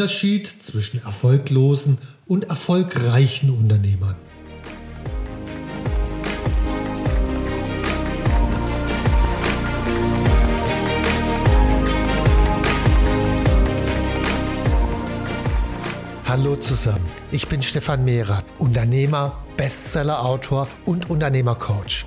Unterschied zwischen erfolglosen und erfolgreichen Unternehmern. Hallo zusammen, ich bin Stefan Mehrer, Unternehmer, Bestseller-Autor und Unternehmercoach.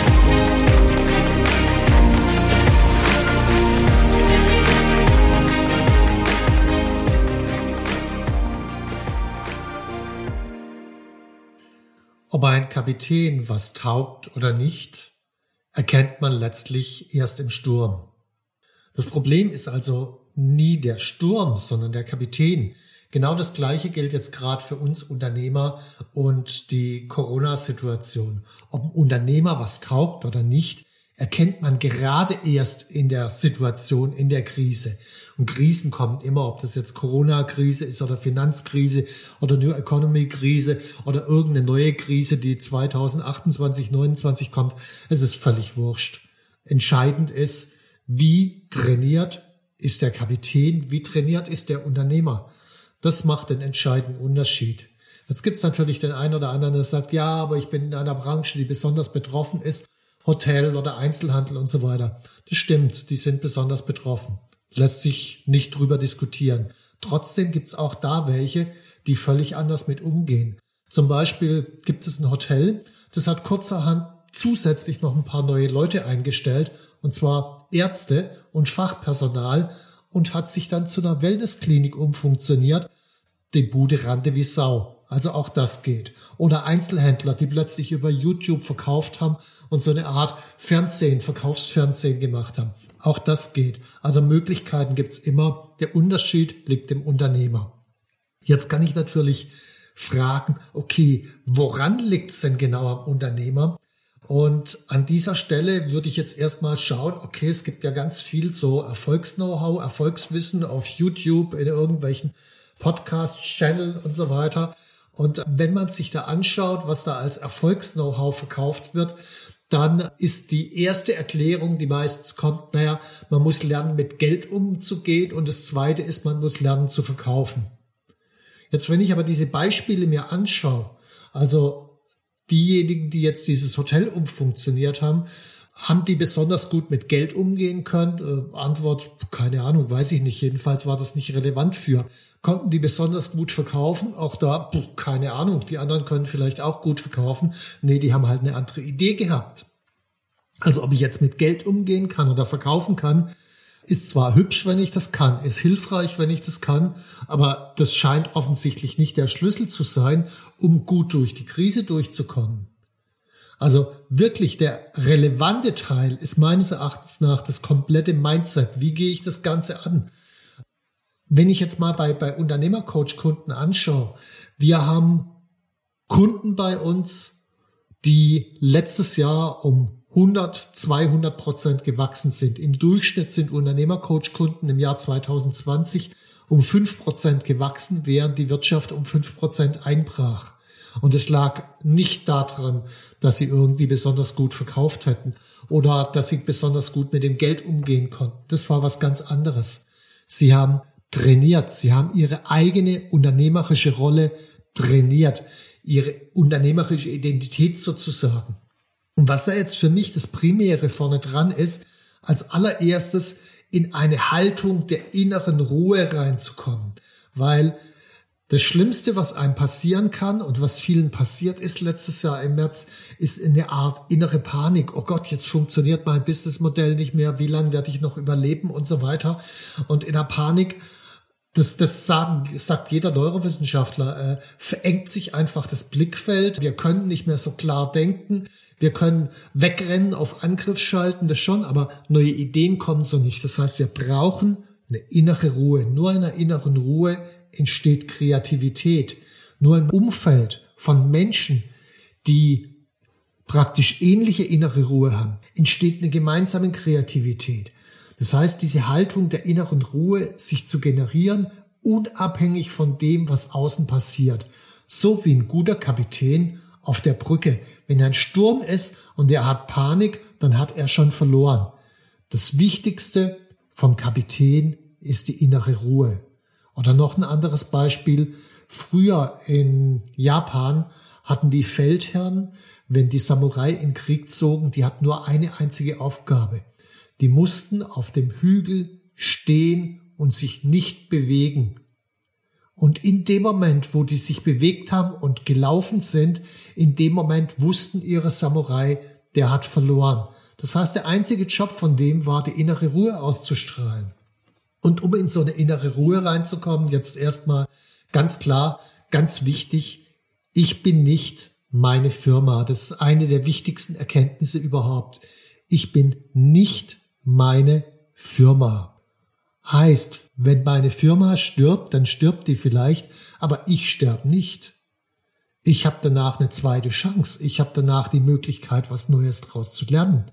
Ob ein Kapitän was taugt oder nicht, erkennt man letztlich erst im Sturm. Das Problem ist also nie der Sturm, sondern der Kapitän. Genau das Gleiche gilt jetzt gerade für uns Unternehmer und die Corona-Situation. Ob ein Unternehmer was taugt oder nicht, erkennt man gerade erst in der Situation, in der Krise. Und Krisen kommen immer, ob das jetzt Corona-Krise ist oder Finanzkrise oder New Economy-Krise oder irgendeine neue Krise, die 2028, 2029 kommt. Es ist völlig wurscht. Entscheidend ist, wie trainiert ist der Kapitän, wie trainiert ist der Unternehmer. Das macht den entscheidenden Unterschied. Jetzt gibt es natürlich den einen oder anderen, der sagt, ja, aber ich bin in einer Branche, die besonders betroffen ist Hotel oder Einzelhandel und so weiter. Das stimmt, die sind besonders betroffen. Lässt sich nicht drüber diskutieren. Trotzdem gibt's auch da welche, die völlig anders mit umgehen. Zum Beispiel gibt es ein Hotel, das hat kurzerhand zusätzlich noch ein paar neue Leute eingestellt, und zwar Ärzte und Fachpersonal, und hat sich dann zu einer Wellnessklinik umfunktioniert. Die Bude rannte wie Sau. Also auch das geht. Oder Einzelhändler, die plötzlich über YouTube verkauft haben und so eine Art Fernsehen, Verkaufsfernsehen gemacht haben. Auch das geht. Also Möglichkeiten gibt's immer. Der Unterschied liegt im Unternehmer. Jetzt kann ich natürlich fragen, okay, woran liegt's denn genau am Unternehmer? Und an dieser Stelle würde ich jetzt erstmal schauen, okay, es gibt ja ganz viel so Erfolgs-Know-how, Erfolgswissen auf YouTube, in irgendwelchen Podcast-Channel und so weiter. Und wenn man sich da anschaut, was da als Erfolgs-Know-how verkauft wird, dann ist die erste Erklärung, die meistens kommt, naja, man muss lernen, mit Geld umzugehen. Und das zweite ist, man muss lernen zu verkaufen. Jetzt, wenn ich aber diese Beispiele mir anschaue, also diejenigen, die jetzt dieses Hotel umfunktioniert haben, haben die besonders gut mit Geld umgehen können? Äh, Antwort, keine Ahnung, weiß ich nicht. Jedenfalls war das nicht relevant für. Konnten die besonders gut verkaufen? Auch da, puh, keine Ahnung. Die anderen können vielleicht auch gut verkaufen. Nee, die haben halt eine andere Idee gehabt. Also ob ich jetzt mit Geld umgehen kann oder verkaufen kann, ist zwar hübsch, wenn ich das kann, ist hilfreich, wenn ich das kann, aber das scheint offensichtlich nicht der Schlüssel zu sein, um gut durch die Krise durchzukommen. Also wirklich der relevante Teil ist meines Erachtens nach das komplette Mindset. Wie gehe ich das Ganze an? Wenn ich jetzt mal bei, bei Unternehmercoach-Kunden anschaue, wir haben Kunden bei uns, die letztes Jahr um 100, 200 Prozent gewachsen sind. Im Durchschnitt sind Unternehmercoach-Kunden im Jahr 2020 um 5 Prozent gewachsen, während die Wirtschaft um 5 Prozent einbrach. Und es lag nicht daran, dass sie irgendwie besonders gut verkauft hätten oder dass sie besonders gut mit dem Geld umgehen konnten. Das war was ganz anderes. Sie haben trainiert. Sie haben ihre eigene unternehmerische Rolle trainiert. Ihre unternehmerische Identität sozusagen. Und was da jetzt für mich das Primäre vorne dran ist, als allererstes in eine Haltung der inneren Ruhe reinzukommen. Weil das Schlimmste, was einem passieren kann und was vielen passiert ist letztes Jahr im März, ist eine Art innere Panik. Oh Gott, jetzt funktioniert mein Businessmodell nicht mehr. Wie lange werde ich noch überleben und so weiter? Und in der Panik das, das sagen, sagt jeder Neurowissenschaftler, äh, verengt sich einfach das Blickfeld. Wir können nicht mehr so klar denken. Wir können wegrennen, auf Angriff schalten, das schon, aber neue Ideen kommen so nicht. Das heißt, wir brauchen eine innere Ruhe. Nur in einer inneren Ruhe entsteht Kreativität. Nur im Umfeld von Menschen, die praktisch ähnliche innere Ruhe haben, entsteht eine gemeinsame Kreativität. Das heißt, diese Haltung der inneren Ruhe, sich zu generieren, unabhängig von dem, was außen passiert. So wie ein guter Kapitän auf der Brücke. Wenn ein Sturm ist und er hat Panik, dann hat er schon verloren. Das Wichtigste vom Kapitän ist die innere Ruhe. Oder noch ein anderes Beispiel. Früher in Japan hatten die Feldherren, wenn die Samurai in Krieg zogen, die hatten nur eine einzige Aufgabe. Die mussten auf dem Hügel stehen und sich nicht bewegen. Und in dem Moment, wo die sich bewegt haben und gelaufen sind, in dem Moment wussten ihre Samurai, der hat verloren. Das heißt, der einzige Job von dem war, die innere Ruhe auszustrahlen. Und um in so eine innere Ruhe reinzukommen, jetzt erstmal ganz klar, ganz wichtig, ich bin nicht meine Firma. Das ist eine der wichtigsten Erkenntnisse überhaupt. Ich bin nicht meine Firma. Heißt, wenn meine Firma stirbt, dann stirbt die vielleicht, aber ich sterbe nicht. Ich habe danach eine zweite Chance. Ich habe danach die Möglichkeit, was Neues daraus zu lernen.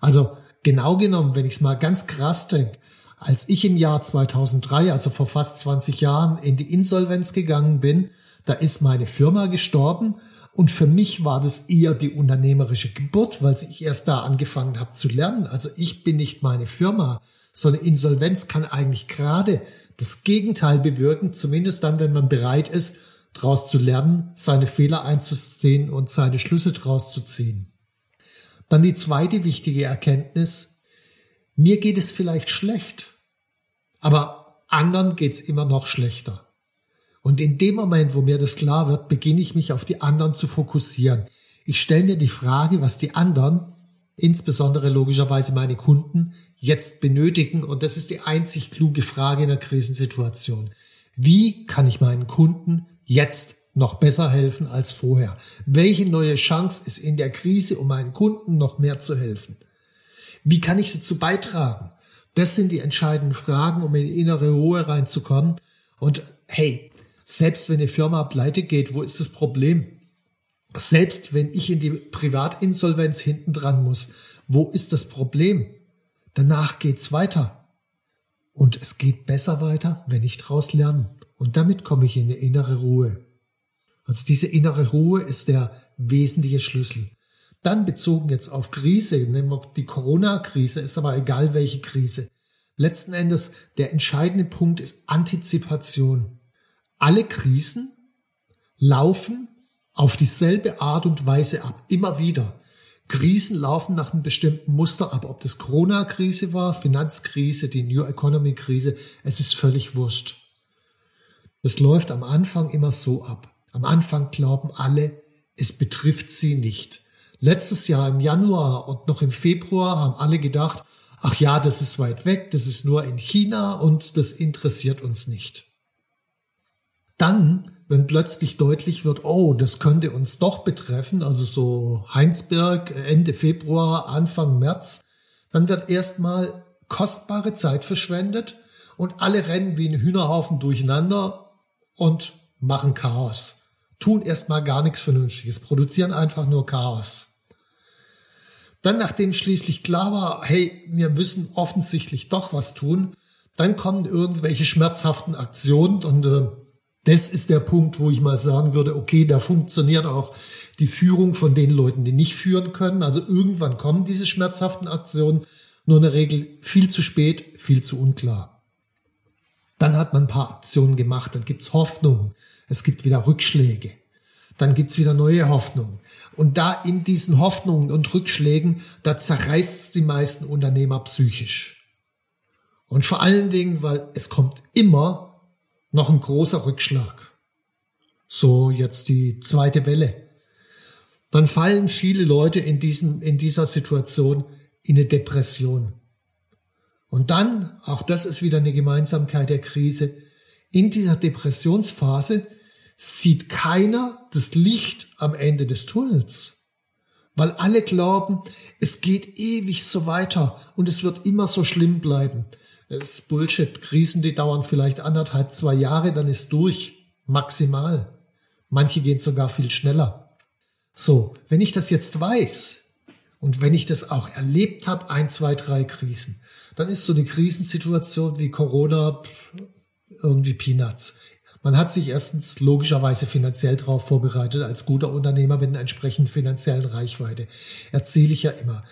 Also genau genommen, wenn ich es mal ganz krass denke, als ich im Jahr 2003, also vor fast 20 Jahren, in die Insolvenz gegangen bin, da ist meine Firma gestorben und für mich war das eher die unternehmerische Geburt, weil ich erst da angefangen habe zu lernen. Also ich bin nicht meine Firma. So eine Insolvenz kann eigentlich gerade das Gegenteil bewirken, zumindest dann, wenn man bereit ist, daraus zu lernen, seine Fehler einzusehen und seine Schlüsse daraus zu ziehen. Dann die zweite wichtige Erkenntnis. Mir geht es vielleicht schlecht, aber anderen geht es immer noch schlechter. Und in dem Moment, wo mir das klar wird, beginne ich mich auf die anderen zu fokussieren. Ich stelle mir die Frage, was die anderen, insbesondere logischerweise meine Kunden, jetzt benötigen. Und das ist die einzig kluge Frage in einer Krisensituation. Wie kann ich meinen Kunden jetzt noch besser helfen als vorher? Welche neue Chance ist in der Krise, um meinen Kunden noch mehr zu helfen? Wie kann ich dazu beitragen? Das sind die entscheidenden Fragen, um in innere Ruhe reinzukommen. Und hey, selbst wenn eine Firma pleite geht, wo ist das Problem? Selbst wenn ich in die Privatinsolvenz hinten dran muss, wo ist das Problem? Danach geht's weiter. Und es geht besser weiter, wenn ich daraus lerne. Und damit komme ich in eine innere Ruhe. Also diese innere Ruhe ist der wesentliche Schlüssel. Dann bezogen jetzt auf Krise, nehmen wir die Corona-Krise, ist aber egal welche Krise. Letzten Endes, der entscheidende Punkt ist Antizipation alle Krisen laufen auf dieselbe Art und Weise ab, immer wieder. Krisen laufen nach einem bestimmten Muster ab. Ob das Corona-Krise war, Finanzkrise, die New Economy-Krise, es ist völlig wurscht. Es läuft am Anfang immer so ab. Am Anfang glauben alle, es betrifft sie nicht. Letztes Jahr im Januar und noch im Februar haben alle gedacht, ach ja, das ist weit weg, das ist nur in China und das interessiert uns nicht. Dann, wenn plötzlich deutlich wird, oh, das könnte uns doch betreffen, also so Heinsberg Ende Februar, Anfang März, dann wird erstmal kostbare Zeit verschwendet und alle rennen wie ein Hühnerhaufen durcheinander und machen Chaos. Tun erstmal gar nichts Vernünftiges, produzieren einfach nur Chaos. Dann, nachdem schließlich klar war, hey, wir müssen offensichtlich doch was tun, dann kommen irgendwelche schmerzhaften Aktionen und äh, das ist der Punkt, wo ich mal sagen würde, okay, da funktioniert auch die Führung von den Leuten, die nicht führen können. Also irgendwann kommen diese schmerzhaften Aktionen, nur in der Regel viel zu spät, viel zu unklar. Dann hat man ein paar Aktionen gemacht, dann gibt's Hoffnung, es gibt wieder Rückschläge, dann gibt's wieder neue Hoffnungen. Und da in diesen Hoffnungen und Rückschlägen, da zerreißt's die meisten Unternehmer psychisch. Und vor allen Dingen, weil es kommt immer noch ein großer Rückschlag. So jetzt die zweite Welle. Dann fallen viele Leute in, diesem, in dieser Situation in eine Depression. Und dann, auch das ist wieder eine Gemeinsamkeit der Krise, in dieser Depressionsphase sieht keiner das Licht am Ende des Tunnels. Weil alle glauben, es geht ewig so weiter und es wird immer so schlimm bleiben. Das ist Bullshit. Krisen, die dauern vielleicht anderthalb, zwei Jahre, dann ist durch. Maximal. Manche gehen sogar viel schneller. So, wenn ich das jetzt weiß und wenn ich das auch erlebt habe, ein, zwei, drei Krisen, dann ist so eine Krisensituation wie Corona irgendwie Peanuts. Man hat sich erstens logischerweise finanziell darauf vorbereitet, als guter Unternehmer mit einer entsprechenden finanziellen Reichweite. Erzähle ich ja immer.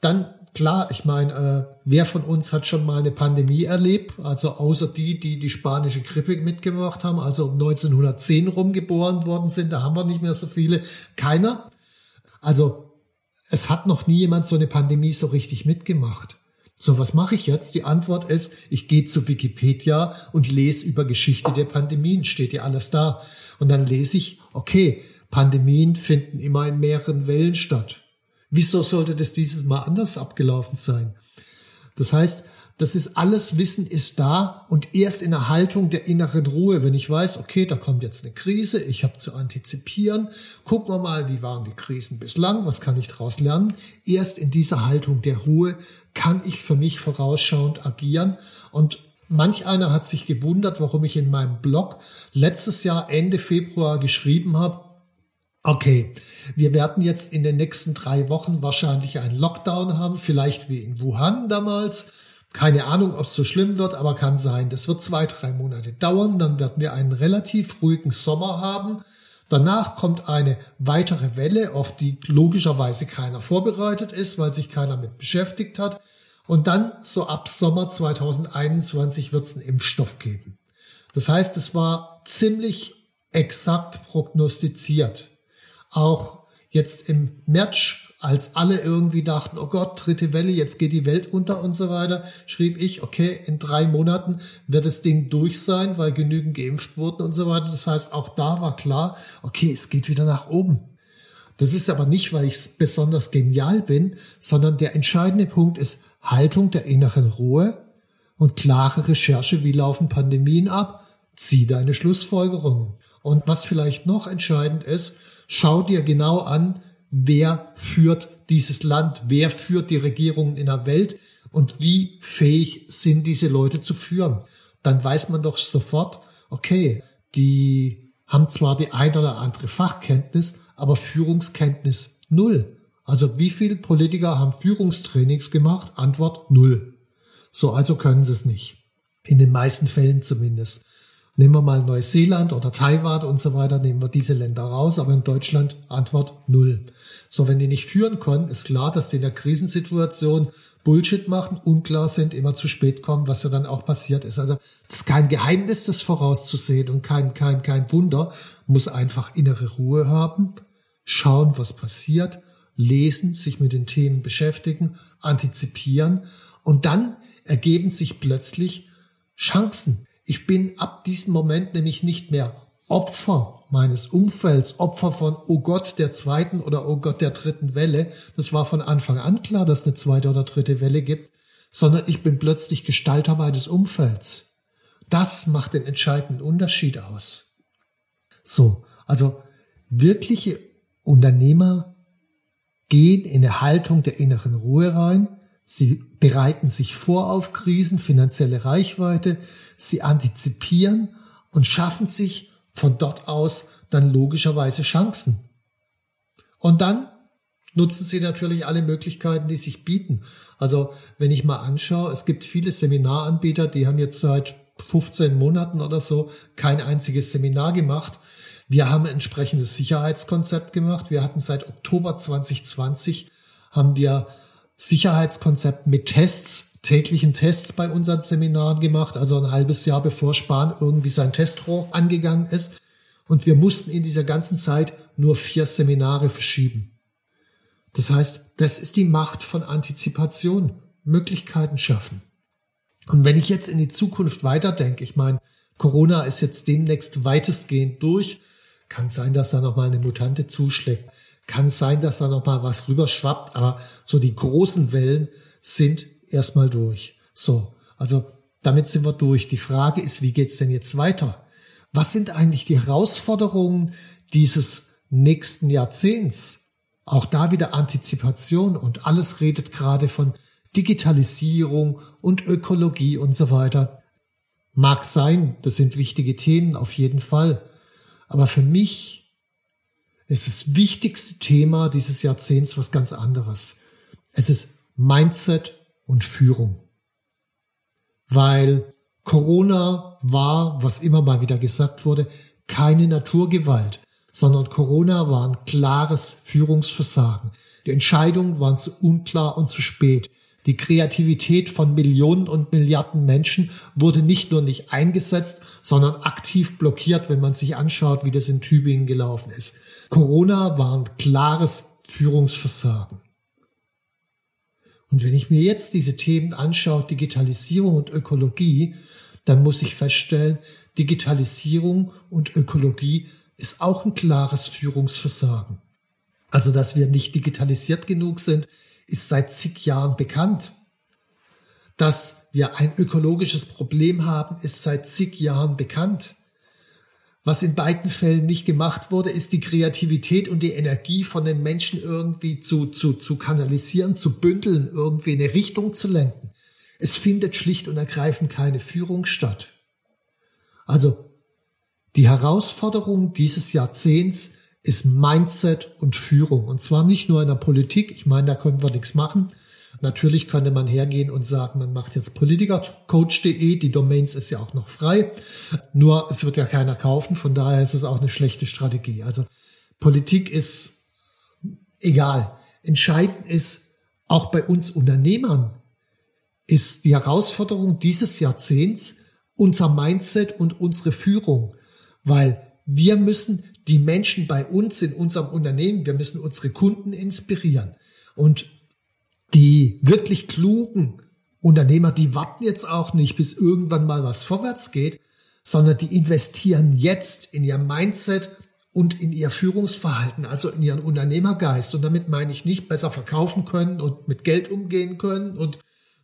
Dann, klar, ich meine, äh, wer von uns hat schon mal eine Pandemie erlebt? Also außer die, die die spanische Grippe mitgemacht haben, also um 1910 rumgeboren worden sind, da haben wir nicht mehr so viele. Keiner. Also es hat noch nie jemand so eine Pandemie so richtig mitgemacht. So, was mache ich jetzt? Die Antwort ist, ich gehe zu Wikipedia und lese über Geschichte der Pandemien, steht ja alles da. Und dann lese ich, okay, Pandemien finden immer in mehreren Wellen statt. Wieso sollte das dieses Mal anders abgelaufen sein? Das heißt, das ist alles Wissen ist da und erst in der Haltung der inneren Ruhe, wenn ich weiß, okay, da kommt jetzt eine Krise, ich habe zu antizipieren, gucken wir mal, wie waren die Krisen bislang, was kann ich daraus lernen? Erst in dieser Haltung der Ruhe kann ich für mich vorausschauend agieren und Manch einer hat sich gewundert, warum ich in meinem Blog letztes Jahr Ende Februar geschrieben habe, okay, wir werden jetzt in den nächsten drei Wochen wahrscheinlich einen Lockdown haben, vielleicht wie in Wuhan damals. Keine Ahnung, ob es so schlimm wird, aber kann sein. Das wird zwei, drei Monate dauern. Dann werden wir einen relativ ruhigen Sommer haben. Danach kommt eine weitere Welle, auf die logischerweise keiner vorbereitet ist, weil sich keiner mit beschäftigt hat. Und dann so ab Sommer 2021 wird es einen Impfstoff geben. Das heißt, es war ziemlich exakt prognostiziert. Auch jetzt im März als alle irgendwie dachten, oh Gott, dritte Welle, jetzt geht die Welt unter und so weiter, schrieb ich, okay, in drei Monaten wird das Ding durch sein, weil genügend geimpft wurden und so weiter. Das heißt, auch da war klar, okay, es geht wieder nach oben. Das ist aber nicht, weil ich besonders genial bin, sondern der entscheidende Punkt ist Haltung der inneren Ruhe und klare Recherche, wie laufen Pandemien ab, zieh deine Schlussfolgerungen. Und was vielleicht noch entscheidend ist, schau dir genau an, wer führt dieses Land, wer führt die Regierungen in der Welt und wie fähig sind diese Leute zu führen. Dann weiß man doch sofort, okay, die haben zwar die ein oder andere Fachkenntnis, aber Führungskenntnis null. Also wie viele Politiker haben Führungstrainings gemacht? Antwort null. So, also können sie es nicht. In den meisten Fällen zumindest. Nehmen wir mal Neuseeland oder Taiwan und so weiter, nehmen wir diese Länder raus, aber in Deutschland Antwort null. So, wenn die nicht führen können, ist klar, dass die in der Krisensituation Bullshit machen, unklar sind, immer zu spät kommen, was ja dann auch passiert ist. Also das ist kein Geheimnis, das vorauszusehen und kein, kein, kein Wunder, muss einfach innere Ruhe haben, schauen, was passiert, lesen, sich mit den Themen beschäftigen, antizipieren und dann ergeben sich plötzlich Chancen. Ich bin ab diesem Moment nämlich nicht mehr Opfer meines Umfelds, Opfer von, oh Gott, der zweiten oder oh Gott, der dritten Welle. Das war von Anfang an klar, dass es eine zweite oder dritte Welle gibt, sondern ich bin plötzlich Gestalter meines Umfelds. Das macht den entscheidenden Unterschied aus. So, also wirkliche Unternehmer gehen in eine Haltung der inneren Ruhe rein, Sie bereiten sich vor auf Krisen, finanzielle Reichweite, sie antizipieren und schaffen sich von dort aus dann logischerweise Chancen. Und dann nutzen sie natürlich alle Möglichkeiten, die sich bieten. Also wenn ich mal anschaue, es gibt viele Seminaranbieter, die haben jetzt seit 15 Monaten oder so kein einziges Seminar gemacht. Wir haben ein entsprechendes Sicherheitskonzept gemacht. Wir hatten seit Oktober 2020 haben wir Sicherheitskonzept mit Tests, täglichen Tests bei unseren Seminaren gemacht, also ein halbes Jahr bevor Spahn irgendwie sein Testrohr angegangen ist. Und wir mussten in dieser ganzen Zeit nur vier Seminare verschieben. Das heißt, das ist die Macht von Antizipation, Möglichkeiten schaffen. Und wenn ich jetzt in die Zukunft weiterdenke, ich meine, Corona ist jetzt demnächst weitestgehend durch, kann sein, dass da nochmal eine Mutante zuschlägt. Kann sein, dass da noch mal was rüberschwappt, aber so die großen Wellen sind erstmal durch. So, also damit sind wir durch. Die Frage ist, wie geht's denn jetzt weiter? Was sind eigentlich die Herausforderungen dieses nächsten Jahrzehnts? Auch da wieder Antizipation und alles redet gerade von Digitalisierung und Ökologie und so weiter. Mag sein, das sind wichtige Themen auf jeden Fall. Aber für mich ist das wichtigste Thema dieses Jahrzehnts was ganz anderes. Es ist Mindset und Führung. Weil Corona war, was immer mal wieder gesagt wurde, keine Naturgewalt, sondern Corona war ein klares Führungsversagen. Die Entscheidungen waren zu unklar und zu spät. Die Kreativität von Millionen und Milliarden Menschen wurde nicht nur nicht eingesetzt, sondern aktiv blockiert, wenn man sich anschaut, wie das in Tübingen gelaufen ist. Corona war ein klares Führungsversagen. Und wenn ich mir jetzt diese Themen anschaue, Digitalisierung und Ökologie, dann muss ich feststellen, Digitalisierung und Ökologie ist auch ein klares Führungsversagen. Also, dass wir nicht digitalisiert genug sind, ist seit zig Jahren bekannt. Dass wir ein ökologisches Problem haben, ist seit zig Jahren bekannt. Was in beiden Fällen nicht gemacht wurde, ist die Kreativität und die Energie von den Menschen irgendwie zu, zu, zu kanalisieren, zu bündeln, irgendwie in eine Richtung zu lenken. Es findet schlicht und ergreifend keine Führung statt. Also die Herausforderung dieses Jahrzehnts ist Mindset und Führung. Und zwar nicht nur in der Politik. Ich meine, da können wir nichts machen. Natürlich könnte man hergehen und sagen, man macht jetzt politikercoach.de, die Domains ist ja auch noch frei. Nur es wird ja keiner kaufen, von daher ist es auch eine schlechte Strategie. Also Politik ist egal. Entscheidend ist, auch bei uns Unternehmern ist die Herausforderung dieses Jahrzehnts unser Mindset und unsere Führung, weil wir müssen die Menschen bei uns in unserem Unternehmen, wir müssen unsere Kunden inspirieren. Und die wirklich klugen Unternehmer, die warten jetzt auch nicht, bis irgendwann mal was vorwärts geht, sondern die investieren jetzt in ihr Mindset und in ihr Führungsverhalten, also in ihren Unternehmergeist. Und damit meine ich nicht besser verkaufen können und mit Geld umgehen können und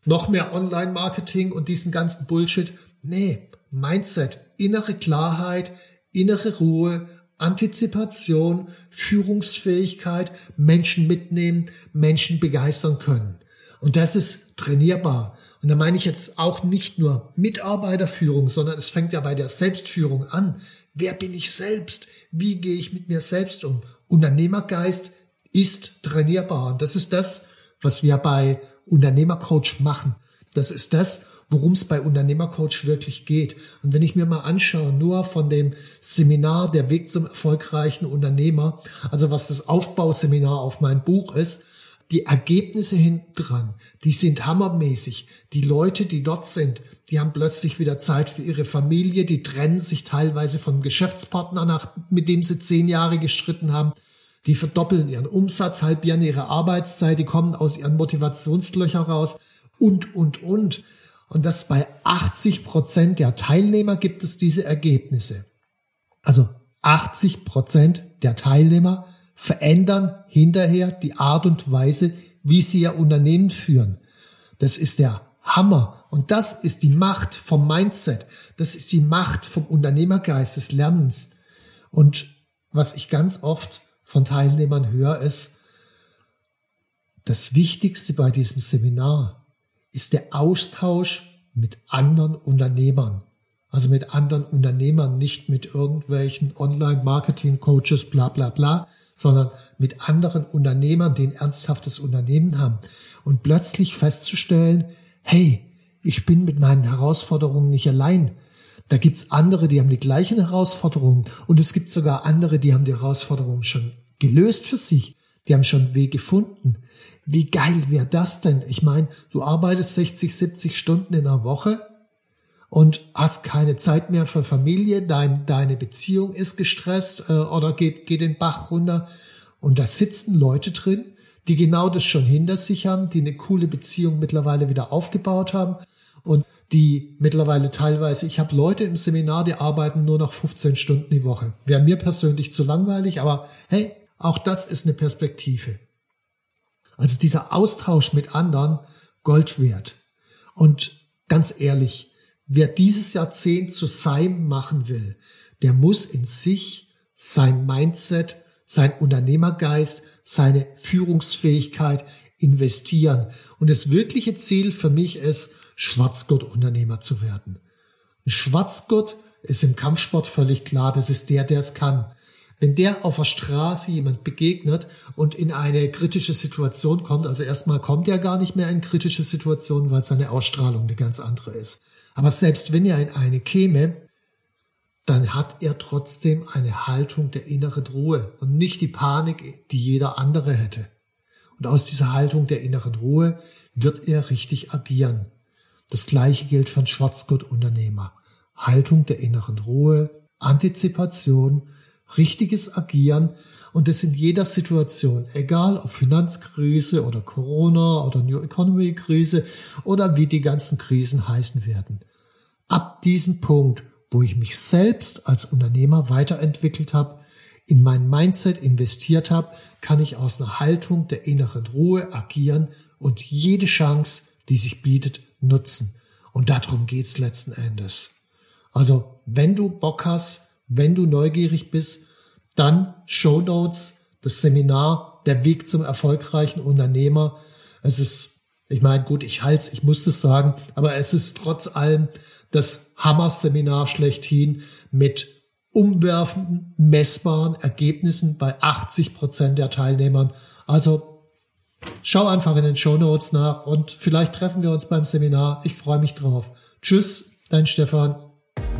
noch mehr Online-Marketing und diesen ganzen Bullshit. Nee, Mindset, innere Klarheit, innere Ruhe, Antizipation, Führungsfähigkeit, Menschen mitnehmen, Menschen begeistern können. Und das ist trainierbar. Und da meine ich jetzt auch nicht nur Mitarbeiterführung, sondern es fängt ja bei der Selbstführung an. Wer bin ich selbst? Wie gehe ich mit mir selbst um? Unternehmergeist ist trainierbar. Und das ist das, was wir bei Unternehmercoach machen. Das ist das, worum es bei Unternehmercoach wirklich geht. Und wenn ich mir mal anschaue, nur von dem Seminar Der Weg zum erfolgreichen Unternehmer, also was das Aufbauseminar auf mein Buch ist, die Ergebnisse hinten dran, die sind hammermäßig. Die Leute, die dort sind, die haben plötzlich wieder Zeit für ihre Familie, die trennen sich teilweise vom Geschäftspartner, nach, mit dem sie zehn Jahre gestritten haben. Die verdoppeln ihren Umsatz, halbieren ihre Arbeitszeit, die kommen aus ihren Motivationslöchern raus und, und, und. Und das bei 80 Prozent der Teilnehmer gibt es diese Ergebnisse. Also 80 Prozent der Teilnehmer verändern hinterher die Art und Weise, wie sie ihr Unternehmen führen. Das ist der Hammer. Und das ist die Macht vom Mindset. Das ist die Macht vom Unternehmergeist des Lernens. Und was ich ganz oft von Teilnehmern höre, ist, das Wichtigste bei diesem Seminar ist der Austausch mit anderen Unternehmern. Also mit anderen Unternehmern, nicht mit irgendwelchen Online-Marketing-Coaches, bla bla bla, sondern mit anderen Unternehmern, die ein ernsthaftes Unternehmen haben. Und plötzlich festzustellen, hey, ich bin mit meinen Herausforderungen nicht allein. Da gibt's andere, die haben die gleichen Herausforderungen. Und es gibt sogar andere, die haben die Herausforderungen schon gelöst für sich. Die haben schon einen Weg gefunden. Wie geil wäre das denn? Ich meine, du arbeitest 60, 70 Stunden in einer Woche und hast keine Zeit mehr für Familie, dein, deine Beziehung ist gestresst äh, oder geht, geht den Bach runter. Und da sitzen Leute drin, die genau das schon hinter sich haben, die eine coole Beziehung mittlerweile wieder aufgebaut haben und die mittlerweile teilweise, ich habe Leute im Seminar, die arbeiten nur noch 15 Stunden die Woche. Wäre mir persönlich zu langweilig, aber hey, auch das ist eine Perspektive. Also dieser Austausch mit anderen Gold wert. Und ganz ehrlich, wer dieses Jahrzehnt zu seinem machen will, der muss in sich sein Mindset, sein Unternehmergeist, seine Führungsfähigkeit investieren. Und das wirkliche Ziel für mich ist, Schwarzgurt-Unternehmer zu werden. Ein Schwarzgurt ist im Kampfsport völlig klar, das ist der, der es kann. Wenn der auf der Straße jemand begegnet und in eine kritische Situation kommt, also erstmal kommt er gar nicht mehr in kritische Situationen, weil seine Ausstrahlung eine ganz andere ist. Aber selbst wenn er in eine käme, dann hat er trotzdem eine Haltung der inneren Ruhe und nicht die Panik, die jeder andere hätte. Und aus dieser Haltung der inneren Ruhe wird er richtig agieren. Das gleiche gilt für einen Schwarzgurt-Unternehmer. Haltung der inneren Ruhe, Antizipation, richtiges Agieren und das in jeder Situation, egal ob Finanzkrise oder Corona oder New Economy Krise oder wie die ganzen Krisen heißen werden. Ab diesem Punkt, wo ich mich selbst als Unternehmer weiterentwickelt habe, in mein Mindset investiert habe, kann ich aus einer Haltung der inneren Ruhe agieren und jede Chance, die sich bietet, nutzen. Und darum geht's letzten Endes. Also, wenn du Bock hast, wenn du neugierig bist, dann Show Notes, das Seminar, der Weg zum erfolgreichen Unternehmer. Es ist, ich meine, gut, ich halte ich muss das sagen, aber es ist trotz allem das Hammer-Seminar schlechthin mit umwerfenden, messbaren Ergebnissen bei 80 Prozent der Teilnehmern. Also schau einfach in den Show Notes nach und vielleicht treffen wir uns beim Seminar. Ich freue mich drauf. Tschüss, dein Stefan.